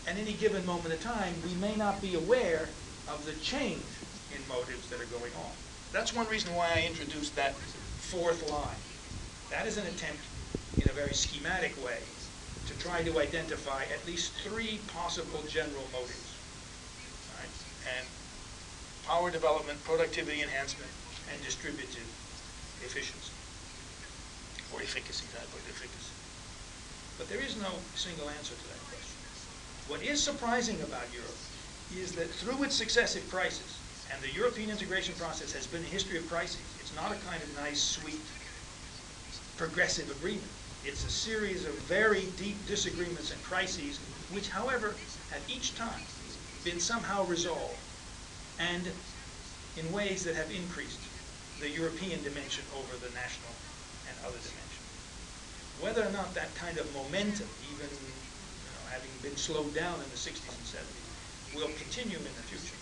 at any given moment of time, we may not be aware of the change in motives that are going on. That's one reason why I introduced that fourth line. That is an attempt in a very schematic way to try to identify at least three possible general motives. Right? And power development, productivity enhancement, and distributive efficiency. Or efficacy, not efficacy. But there is no single answer to that question. What is surprising about Europe is that through its successive crises, and the European integration process has been a history of crises. It's not a kind of nice, sweet, progressive agreement. It's a series of very deep disagreements and crises, which, however, have each time been somehow resolved, and in ways that have increased the European dimension over the national and other dimensions. Whether or not that kind of momentum, even you know, having been slowed down in the 60s and 70s, will continue in the future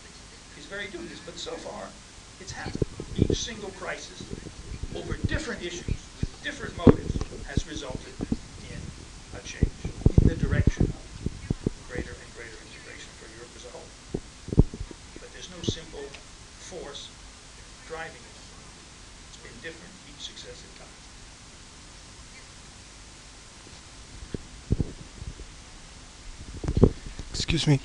is very dubious, but so far it's happened. Each single crisis over different issues with different motives has resulted in a change in the direction of greater and greater integration for Europe as a whole. But there's no simple force driving it. It's been different each successive time. Excuse me.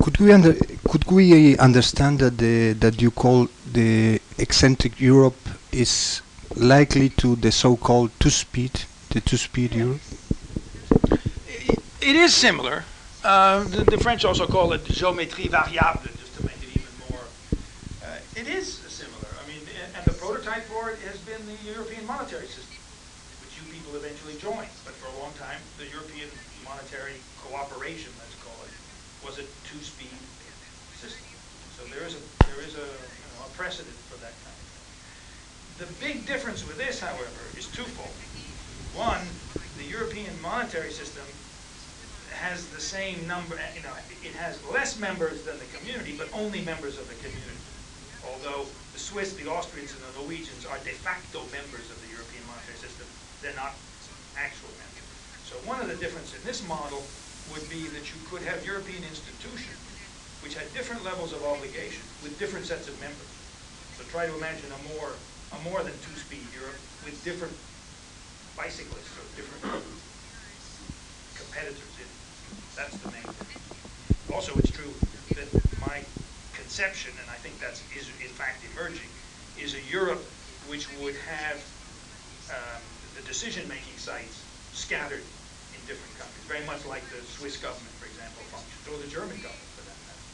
Could we under, could we understand that the, that you call the eccentric Europe is likely to the so-called two-speed, the two-speed Europe? It is similar. Uh, the, the, French also call it géométrie variable, just to make it even more. Uh, it is similar. I mean, and, the prototype for it has been the European monetary system, which you people eventually joined. But for a long time, the European monetary cooperation, let's call it, was a two-speed system. So there is a there is a, you know, a precedent for that kind of. The big difference with this, however, is twofold. One, the European monetary system has the same number, you know, it has less members than the community, but only members of the community. although the Swiss, the Austrians, and the Norwegians are de facto members of the European monetary system, they're not actual members. So one of the differences in this model would be that you could have European institutions which had different levels of obligation with different sets of members. So try to imagine a more, a more than two-speed Europe with different bicyclists or different competitors in. it. That's the main thing. Also, it's true that my conception, and I think that's is in fact emerging, is a Europe which would have um, the decision-making sites scattered in different countries, very much like the Swiss government, for example, functions, or the German government, for that matter,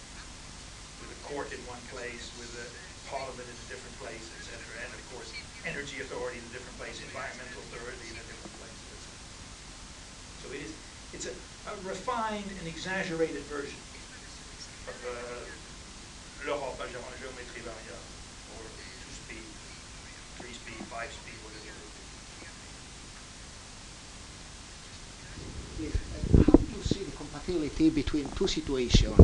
with a court in one place, with a parliament in a different place, et cetera, and of course, energy authority in a different place, environmental authority in a different place. So it is, it's a, a refined and exaggerated version of uh, l'Europe à géo- géométrie variable, or two-speed, three-speed, five-speed, whatever. Yes, uh, How do you see the compatibility between two situations?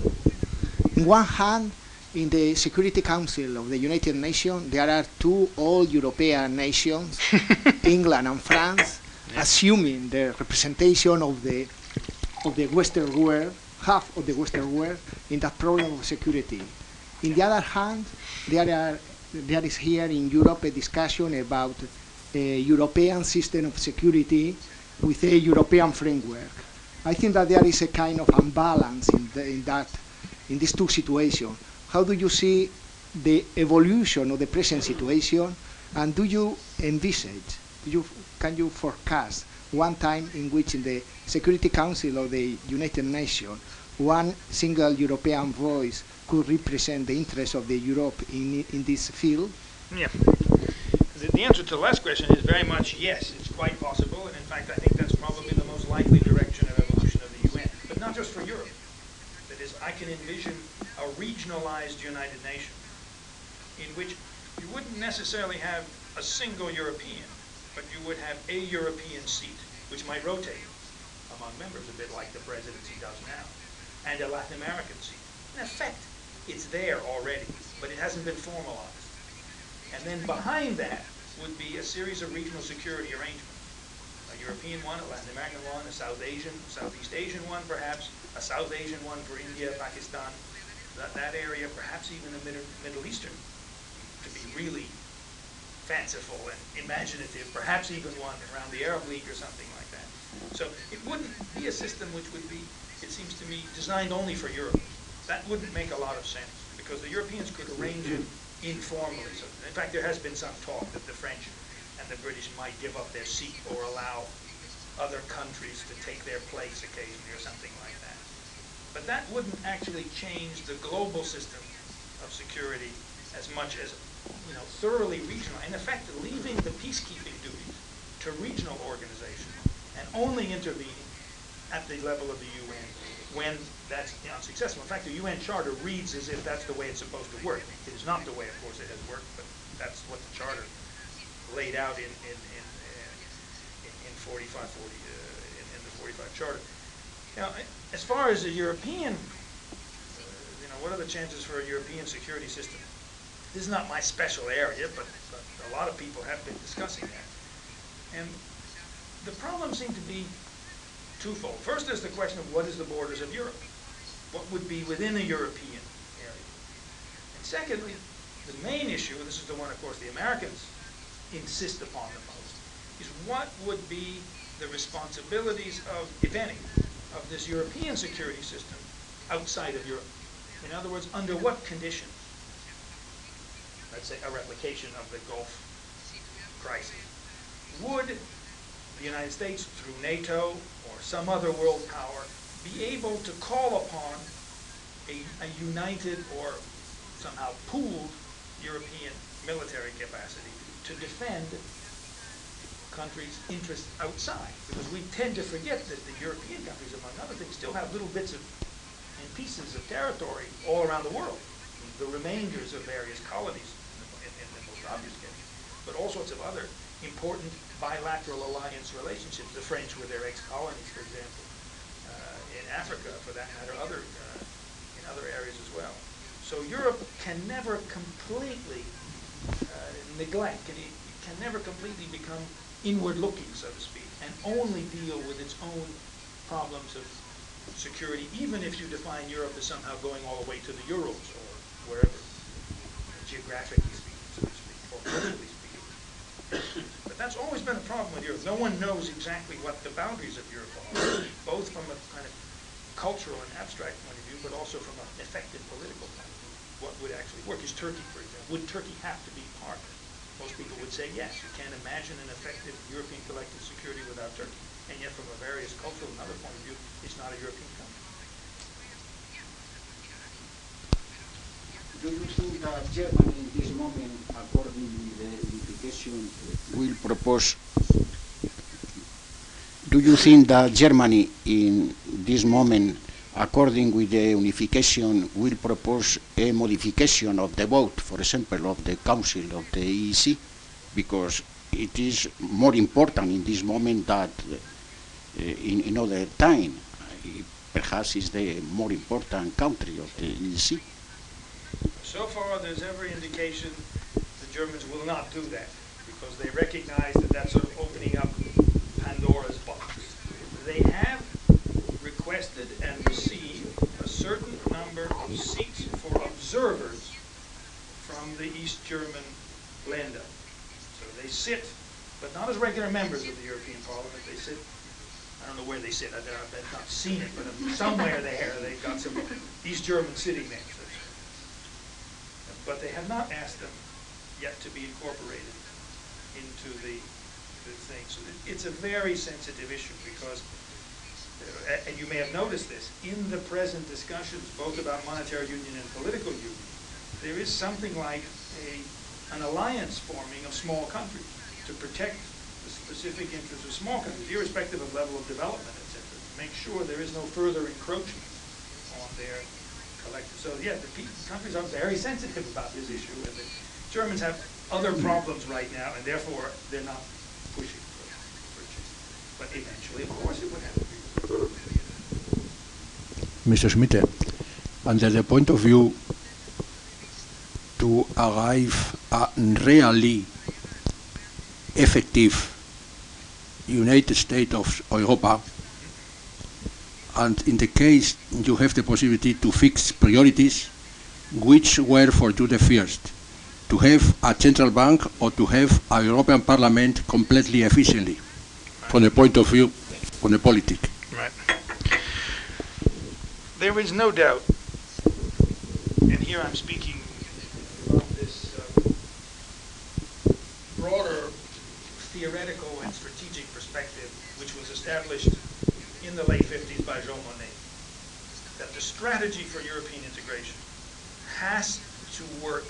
On one hand, in the Security Council of the United Nations, there are two old European nations, England and France, assuming the representation of the of the Western world, half of the Western world, in that problem of security. In the other hand, there are there is here in Europe a discussion about a European system of security with a European framework. I think that there is a kind of imbalance in, the, in that, in these two situations. How do you see the evolution of the present situation, and do you envisage, do you, can you forecast one time in which in the Security Council of the United Nations, one single European voice could represent the interests of the Europe in, in this field? Yeah. The, the answer to the last question is very much yes, it's quite possible, and in fact, I think that's probably the most likely direction of evolution of the UN, but not just for Europe. That is, I can envision a regionalized United Nations in which you wouldn't necessarily have a single European, but you would have a European seat, which might rotate among members, a bit like the presidency does now, and a Latin American seat. In effect, it's there already, but it hasn't been formalized. And then behind that would be a series of regional security arrangements. A European one, a Latin American one, a South Asian, Southeast Asian one perhaps, a South Asian one for India, Pakistan, that, that area, perhaps even the Middle, Middle Eastern, to be really fanciful and imaginative, perhaps even one around the Arab League or something like that. So it wouldn't be a system which would be, it seems to me, designed only for Europe. That wouldn't make a lot of sense, because the Europeans could arrange it informally. So, in fact, there has been some talk that the French and the British might give up their seat or allow other countries to take their place occasionally or something like that. But that wouldn't actually change the global system of security as much as, you know, thoroughly regional. In effect, leaving the peacekeeping duties to regional organizations and only intervening at the level of the UN when that's unsuccessful. In fact, the UN Charter reads as if that's the way it's supposed to work. It is not the way, of course, it has worked, but that's what the Charter laid out in, in, in, in in 45, 40, uh, in, in the 45 Charter. Now, as far as the European, uh, you know, what are the chances for a European security system? This is not my special area, but, but a lot of people have been discussing that. And the problems seem to be twofold. First, there's the question of what is the borders of Europe? What would be within a European area? And secondly, the main issue, and this is the one, of course, the Americans insist upon the most, is what would be the responsibilities of, if any, of this European security system outside of Europe? In other words, under what conditions? Let's say a replication of the Gulf crisis. Would the United States, through NATO or some other world power, be able to call upon a, a united or somehow pooled European military capacity to defend countries' interests outside? Because we tend to forget that the European countries, among other things, still have little bits of and pieces of territory all around the world. The remainders of various colonies, in, in the most obvious case, but all sorts of other important bilateral alliance relationships. The French with their ex-colonies, for example, uh, in Africa, for that matter, other uh, in other areas as well. So Europe can never completely uh, neglect, can, it can never completely become inward-looking, so to speak, and only deal with its own problems of security, even if you define Europe as somehow going all the way to the Urals or wherever, geographically speaking, so to speak, or politically speaking. But that's always been a problem with Europe. No one knows exactly what the boundaries of Europe are, both from a kind of cultural and abstract point of view, but also from an effective political point of view. What would actually work? Is Turkey, for example, would Turkey have to be part? Most people would say yes. You can't imagine an effective European collective security without Turkey. And yet, from a various cultural and other point of view, it's not a European country. Do you think that Germany in this moment, according to the unification, will propose? Do you think that Germany in this moment, according with the unification, will propose a modification of the vote, for example, of the Council of the EEC? Because it is more important in this moment that uh, in another time. Uh, perhaps is the more important country of the EEC. So far, there's every indication the Germans will not do that because they recognize that that's sort of opening up Pandora's box. They have requested and received a certain number of seats for observers from the East German Länder. So they sit, but not as regular members of the European Parliament. They sit, I don't know where they sit, I- I've not seen it, but somewhere there, they've got some East German sitting there. But they have not asked them yet to be incorporated into the, the thing. So it's a very sensitive issue because, Uh, and you may have noticed this, in the present discussions, both about monetary union and political union, there is something like a, an alliance forming of small countries to protect the specific interests of small countries, irrespective of level of development, et cetera. to Make sure there is no further encroachment on their collective. So, yeah, the countries are very sensitive about this issue, and the Germans have other problems right now, and therefore, they're not pushing for, for. But eventually, of course, it would be. Mr. Schmidt, under the point of view to arrive at really effective United States of Europa, and in the case you have the possibility to fix priorities, which were for you the first? To have a central bank or to have a European Parliament completely efficiently, from the point of view, from the politic? Right. There is no doubt, and here I'm speaking from this uh, broader theoretical and strategic perspective, which was established in the late 50s by Jean Monnet, that the strategy for European integration has to work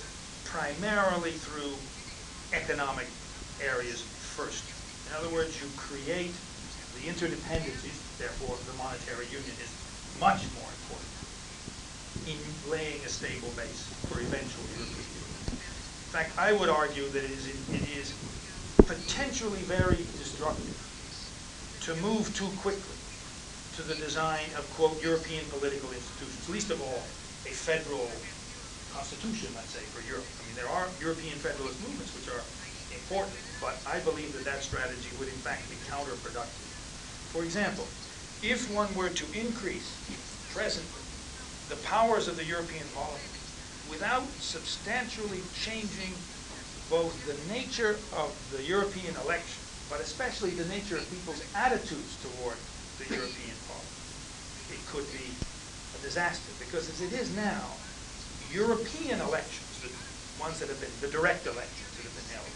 primarily through economic areas first. In other words, you create the interdependencies, therefore the monetary union is much more important in laying a stable base for eventual European union. In fact, I would argue that it is, it is potentially very destructive to move too quickly to the design of, quote, European political institutions, least of all, a federal constitution, let's say, for Europe. I mean, there are European federalist movements which are important, but I believe that that strategy would in fact be counterproductive. For example, if one were to increase presently the powers of the European Parliament without substantially changing both the nature of the European election, but especially the nature of people's attitudes toward the European Parliament, it could be a disaster. Because as it is now, European elections, the ones that have been, the direct elections that have been held,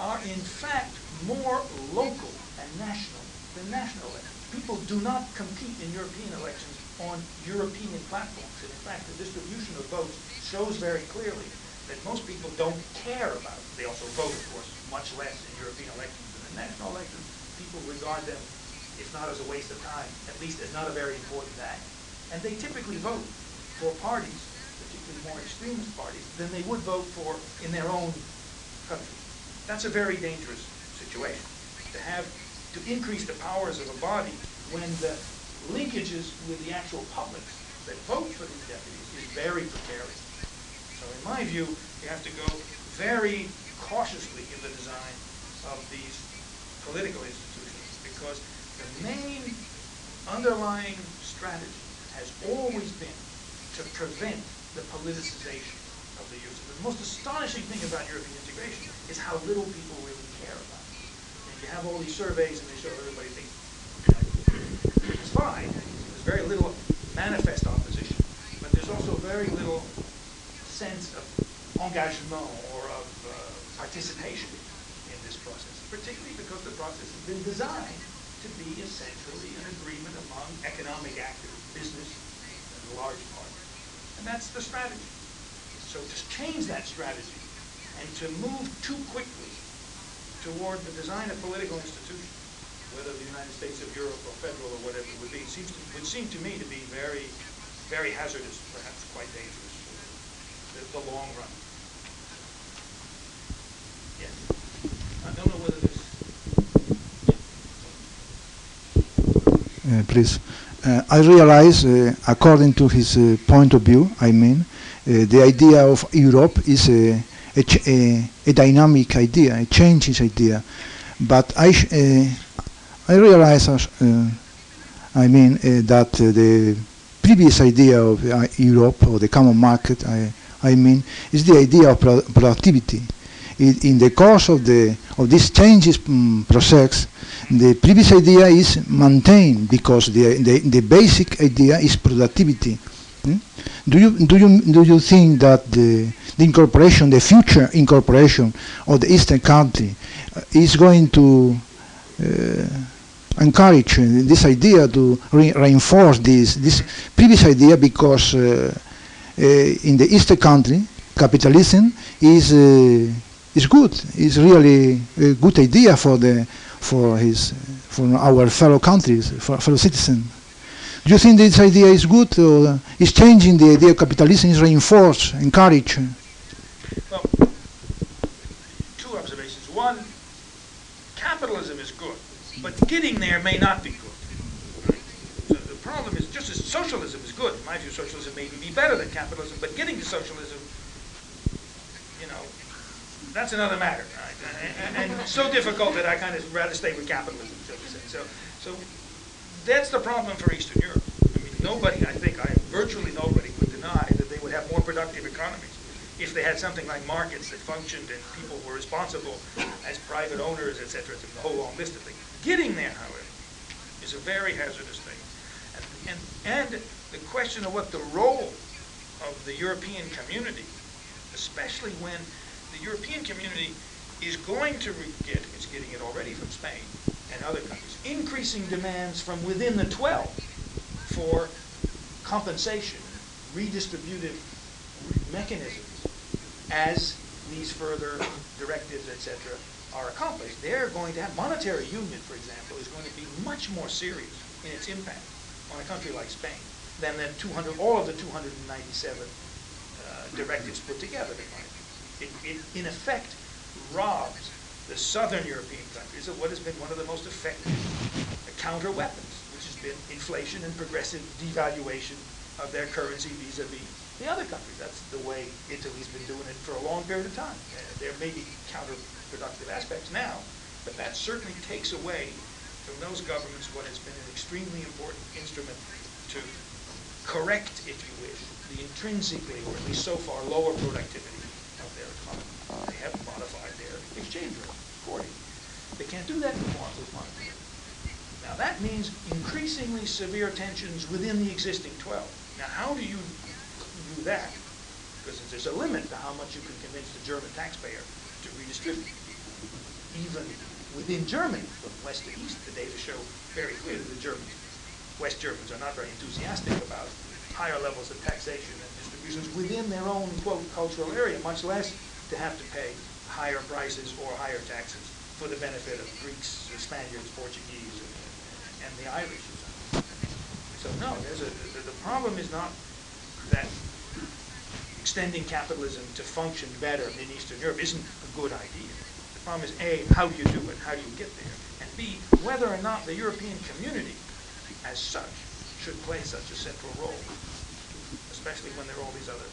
are in fact more local and national than national elections. People do not compete in European elections on European platforms. And in fact, the distribution of votes shows very clearly that most people don't care about it. They also vote, of course, much less in European elections than in national elections. People regard them, if not as a waste of time, at least as not a very important act. And they typically vote for parties, particularly more extremist parties, than they would vote for in their own country. That's a very dangerous situation, to have, to increase the powers of a body when the linkages with the actual public that vote for these deputies is very precarious. So in my view, you have to go very cautiously in the design of these political institutions because the main underlying strategy has always been to prevent the politicization of the use. The most astonishing thing about European integration is how little people really care about it. And you have all these surveys and they show everybody thinks it's fine. There's very little manifest opposition, but there's also very little sense of engagement or of uh, participation in this process, particularly because the process has been designed to be essentially an agreement among economic actors, business in a large part. And that's the strategy. So to change that strategy and to move too quickly toward the design of political institutions, whether the United States of Europe or federal or whatever it would be, seems to, would seem to me to be very, very hazardous, perhaps quite dangerous for the, the long run. Yes. I don't know whether this. Uh, please. Uh, I realize, uh, according to his uh, point of view, I mean, uh, the idea of Europe is a, a, a, a dynamic idea, a changes idea. But I, uh, I realize, uh, I mean, uh, that uh, the previous idea of uh, Europe or the common market, I, I mean, is the idea of pro- productivity. In, in the course of the of this changes mm, process, the previous idea is maintained because the, the, the basic idea is productivity. Mm? Do you do you do you think that the, the incorporation, the future incorporation of the eastern country, uh, is going to uh, encourage this idea to re- reinforce this this previous idea because uh, uh, in the eastern country, capitalism is uh, is good. Is really a good idea for the for his for our fellow countries, for fellow citizens. You think this idea is good or is changing the idea of capitalism is reinforced, encouraged? Well, two observations. One, capitalism is good, but getting there may not be good. So the problem is, just as socialism is good, in my view, socialism may be better than capitalism, but getting to socialism, you know, that's another matter. Right? And, and so difficult that I kind of rather stay with capitalism, so. So, so that's the problem for Eastern Europe. I mean, nobody, I think, I virtually nobody would deny that they would have more productive economies if they had something like markets that functioned and people were responsible as private owners, et cetera, et the whole long list of things. Getting there, however, is a very hazardous thing. And, and, and the question of what the role of the European community, especially when the European community is going to get, it's getting it already from Spain and other countries, increasing demands from within the 12 for compensation, redistributive mechanisms as these further directives, etc., are accomplished. They're going to have, monetary union, for example, is going to be much more serious in its impact on a country like Spain than the 200, all of the 297 uh, directives put together. It, it, in effect, robs the southern European countries of what has been one of the most effective counter weapons, which has been inflation and progressive devaluation of their currency vis-a-vis the other countries. That's the way Italy's been doing it for a long period of time. Uh, there may be counterproductive aspects now, but that certainly takes away from those governments what has been an extremely important instrument to correct, if you wish, the intrinsically, or at least so far, lower productivity of their economy. They have modified their exchange rate accordingly. They can't do that anymore with monetary. Now, that means increasingly severe tensions within the existing 12. Now, how do you do that? Because there's a limit to how much you can convince the German taxpayer to redistribute. Even within Germany, from west to east, the data show very clearly the Germans, West Germans are not very enthusiastic about higher levels of taxation and distributions within their own, quote, cultural area, much less to have to pay higher prices or higher taxes for the benefit of Greeks, Spaniards, Portuguese, and, and the Irish. So no, there's a, the, the problem is not that extending capitalism to function better in Eastern Europe isn't a good idea. The problem is A, how do you do it? How do you get there? And B, whether or not the European community as such should play such a central role especially when there are all these other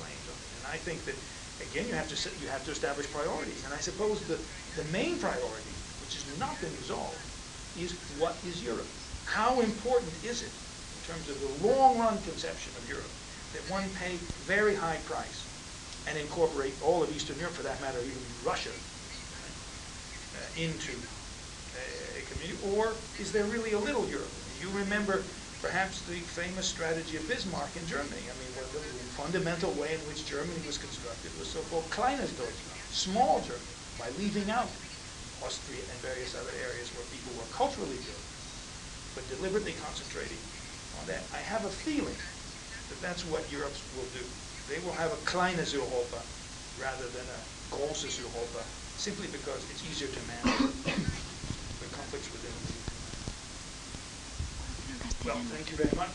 claims on it. And I think that, again, you have to, you have to establish priorities. And I suppose the, the main priority, which has not been resolved, is what is Europe? How important is it, in terms of the long-run conception of Europe, that one pay very high price and incorporate all of Eastern Europe, for that matter, even Russia, uh, into uh, a community? Or is there really a little Europe? You remember perhaps the famous strategy of Bismarck in Germany. I mean, the fundamental way in which Germany was constructed was so-called Kleines Deutschland, small Germany, by leaving out Austria and various other areas where people were culturally good, but deliberately concentrating on that. I have a feeling that that's what Europe will do. They will have a kleines Europa rather than a großes Europa, simply because it's easier to manage the conflicts within the Well, thank you very much.